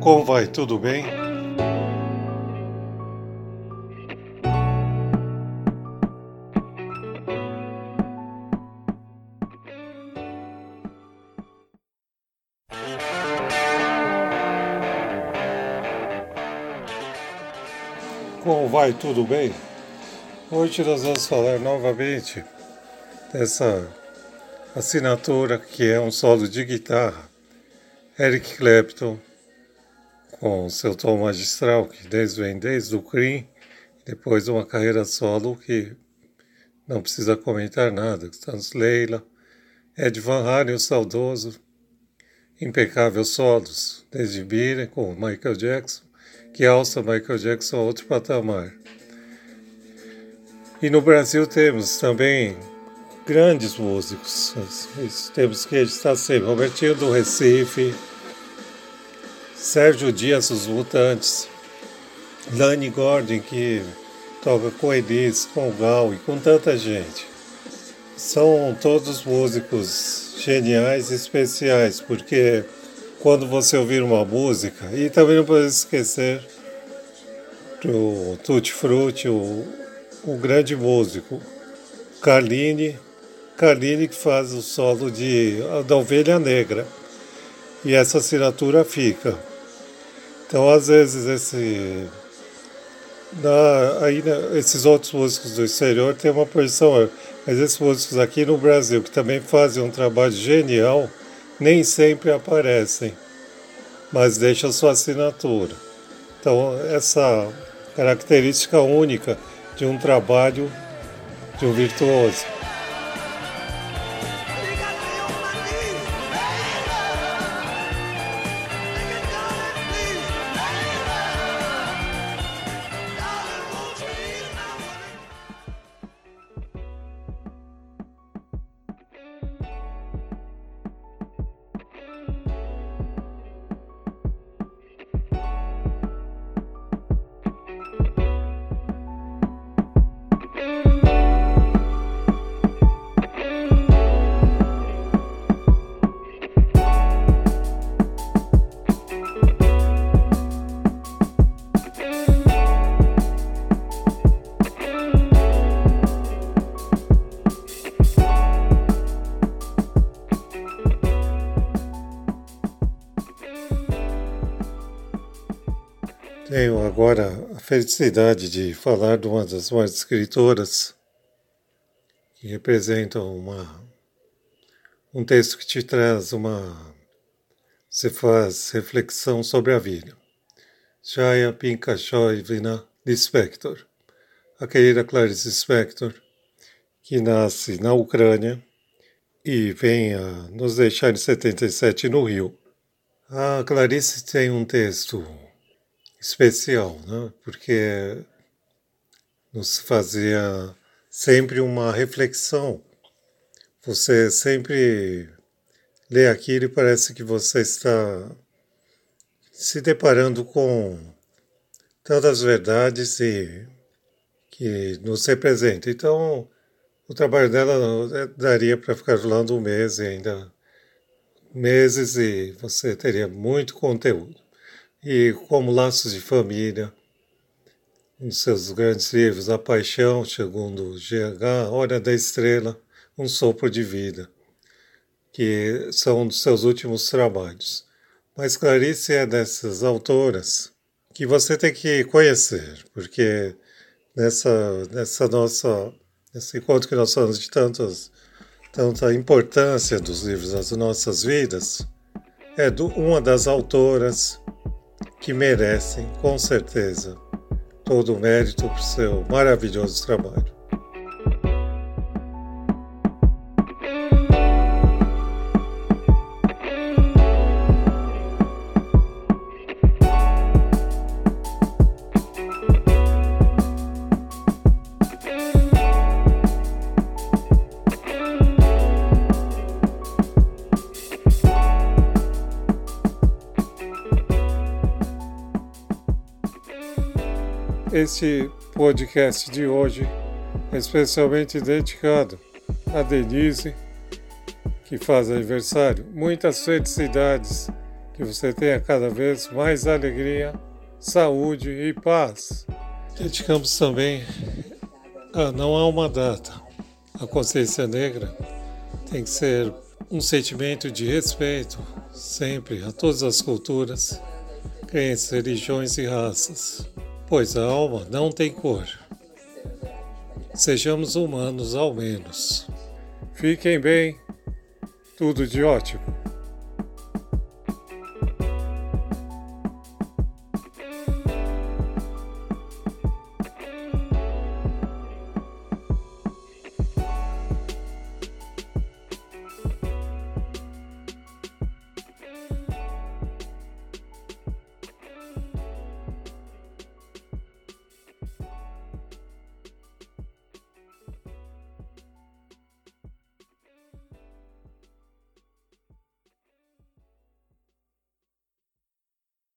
Como vai? Tudo bem? Como vai? Tudo bem? Hoje nós vamos falar novamente dessa assinatura que é um solo de guitarra. Eric Clapton com seu tom magistral, que desde, vem desde o Cream, depois uma carreira solo que não precisa comentar nada. Stans Leila, Ed Van Halen, o saudoso, impecáveis solos, desde Beatle com Michael Jackson, que alça Michael Jackson a outro patamar. E no Brasil temos também grandes músicos, temos que estar sempre, Robertinho do Recife, Sérgio Dias, os Mutantes, Lani Gordon, que toca com Elis, com Gal e com tanta gente. São todos músicos geniais e especiais, porque quando você ouvir uma música, e também não pode esquecer do Tutti Frutti, o, o grande músico, Carline, Carline que faz o solo de, da Ovelha Negra. E essa assinatura fica. Então, às vezes, esse, na, aí, né, esses outros músicos do exterior têm uma posição, mas esses músicos aqui no Brasil, que também fazem um trabalho genial, nem sempre aparecem, mas deixam sua assinatura. Então, essa característica única de um trabalho de um virtuoso. Tenho agora a felicidade de falar de uma das mais escritoras que representam uma, um texto que te traz uma. Você faz reflexão sobre a vida. Jaya Pinkashoivina Lispector, a querida Clarice Spector, que nasce na Ucrânia e vem a nos deixar em 77 no Rio. A Clarice tem um texto especial, né? porque nos fazia sempre uma reflexão. Você sempre lê aquilo e parece que você está se deparando com tantas verdades e que nos representam. Então, o trabalho dela daria para ficar falando um mês ainda meses e você teria muito conteúdo e como Laços de Família, um dos seus grandes livros, A Paixão, segundo GH, Hora da Estrela, Um Sopro de Vida, que são um dos seus últimos trabalhos. Mas Clarice é dessas autoras que você tem que conhecer, porque nessa, nessa nossa, nesse encontro que nós falamos de tantas, tanta importância dos livros nas nossas vidas, é do, uma das autoras que merecem, com certeza, todo o mérito por seu maravilhoso trabalho. Este podcast de hoje é especialmente dedicado a Denise, que faz aniversário. Muitas felicidades, que você tenha cada vez mais alegria, saúde e paz. Dedicamos também a não há uma data. A consciência negra tem que ser um sentimento de respeito, sempre, a todas as culturas, crenças, religiões e raças, pois a alma não tem cor. Sejamos humanos ao menos. Fiquem bem, tudo de ótimo.